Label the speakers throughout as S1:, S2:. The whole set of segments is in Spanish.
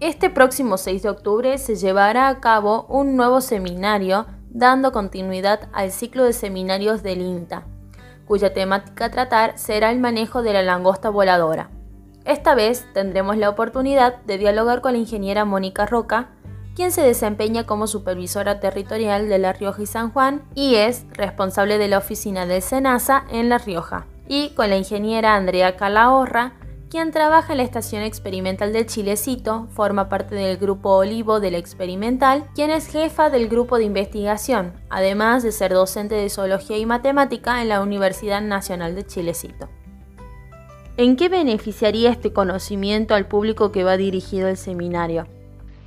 S1: Este próximo 6 de octubre se llevará a cabo un nuevo seminario dando continuidad al ciclo de seminarios del INTA, cuya temática a tratar será el manejo de la langosta voladora. Esta vez tendremos la oportunidad de dialogar con la ingeniera Mónica Roca, quien se desempeña como supervisora territorial de La Rioja y San Juan y es responsable de la oficina del SENASA en La Rioja, y con la ingeniera Andrea Calahorra, quien trabaja en la Estación Experimental del Chilecito, forma parte del Grupo Olivo del Experimental, quien es jefa del grupo de investigación, además de ser docente de Zoología y Matemática en la Universidad Nacional de Chilecito. ¿En qué beneficiaría este conocimiento al público que va dirigido el seminario?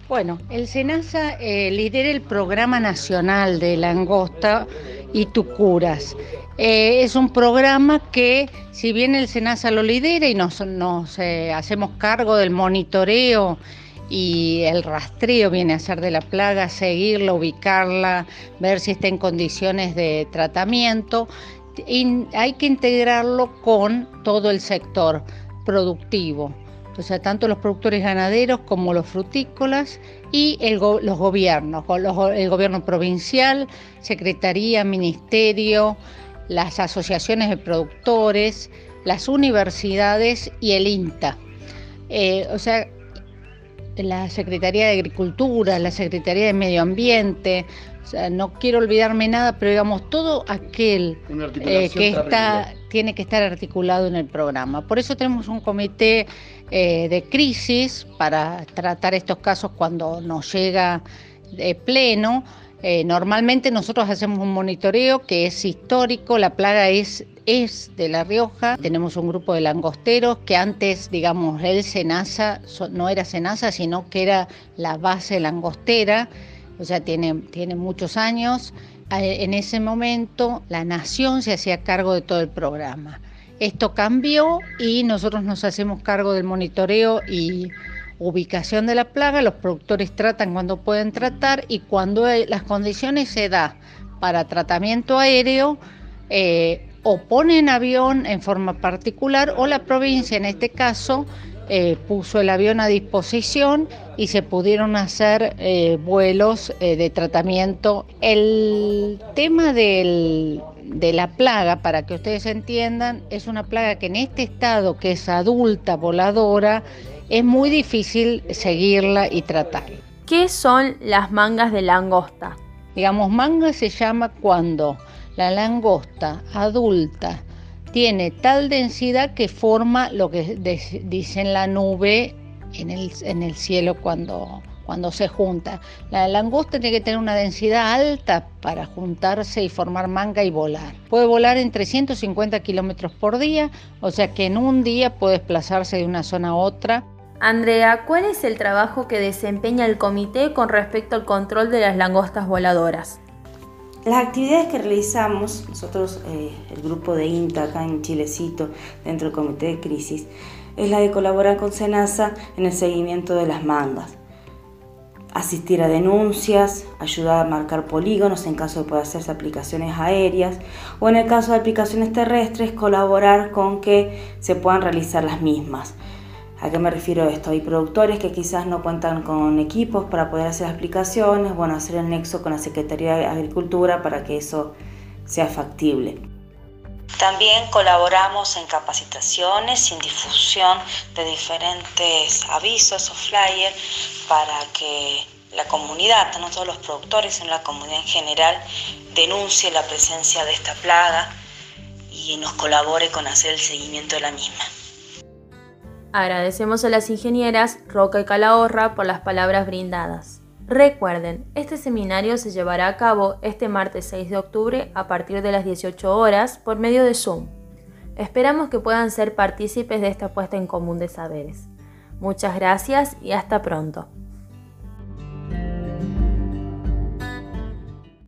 S2: Bueno, el SENASA eh, lidera el Programa Nacional de Langosta y Tucuras. Eh, es un programa que, si bien el SENASA lo lidera y nos, eh, hacemos cargo del monitoreo y el rastreo, viene a ser de la plaga, seguirla, ubicarla, ver si está en condiciones de tratamiento, hay que integrarlo con todo el sector productivo. O sea, tanto los productores ganaderos como los frutícolas y los gobiernos, el gobierno provincial, secretaría, ministerio, las asociaciones de productores, las universidades y el INTA. Eh, o sea, la Secretaría de Agricultura, la Secretaría de Medio Ambiente, o sea, no quiero olvidarme nada, pero digamos, todo aquel eh, que está, tiene que estar articulado en el programa. Por eso tenemos un comité eh, de crisis para tratar estos casos cuando nos llega de pleno eh, normalmente nosotros hacemos un monitoreo que es histórico, la plaga es, es de La Rioja, tenemos un grupo de langosteros que antes, digamos, el Senasa no era Senasa, sino que era la base langostera, o sea, tiene, tiene muchos años. Eh, en ese momento la nación se hacía cargo de todo el programa. Esto cambió y nosotros nos hacemos cargo del monitoreo y ubicación de la plaga, los productores tratan cuando pueden tratar y cuando las condiciones se da para tratamiento aéreo, eh, o ponen avión en forma particular o la provincia en este caso eh, puso el avión a disposición y se pudieron hacer eh, vuelos de tratamiento. El tema de la plaga, para que ustedes entiendan, es una plaga que en este estado, que es adulta, voladora, es muy difícil seguirla y tratarla.
S1: ¿Qué son las mangas de langosta?
S2: Digamos, manga se llama cuando la langosta adulta tiene tal densidad que forma lo que dicen la nube en el, en el cielo cuando, cuando se junta. La langosta tiene que tener una densidad alta para juntarse y formar manga y volar. Puede volar en 350 kilómetros por día, o sea que en un día puede desplazarse de una zona a otra
S1: Andrea, ¿cuál es el trabajo que desempeña el comité con respecto al control de las langostas voladoras?
S3: Las actividades que realizamos, nosotros, eh, el grupo de INTA acá en Chilecito, dentro del comité de crisis, es la de colaborar con SENASA en el seguimiento de las mangas. Asistir a denuncias, ayudar a marcar polígonos en caso de poder hacerse aplicaciones aéreas o en el caso de aplicaciones terrestres, colaborar con que se puedan realizar las mismas. ¿A qué me refiero esto? Hay productores que quizás no cuentan con equipos para poder hacer aplicaciones, bueno, hacer el nexo con la Secretaría de Agricultura para que eso sea factible.
S4: También colaboramos en capacitaciones, en difusión de diferentes avisos o flyers para que la comunidad, no todos los productores, sino la comunidad en general, denuncie la presencia de esta plaga y nos colabore con hacer el seguimiento de la misma.
S1: Agradecemos a las ingenieras Roca y Calahorra por las palabras brindadas. Recuerden, este seminario se llevará a cabo este martes 6 de octubre a partir de las 18 horas por medio de Zoom. Esperamos que puedan ser partícipes de esta puesta en común de saberes. Muchas gracias y hasta pronto.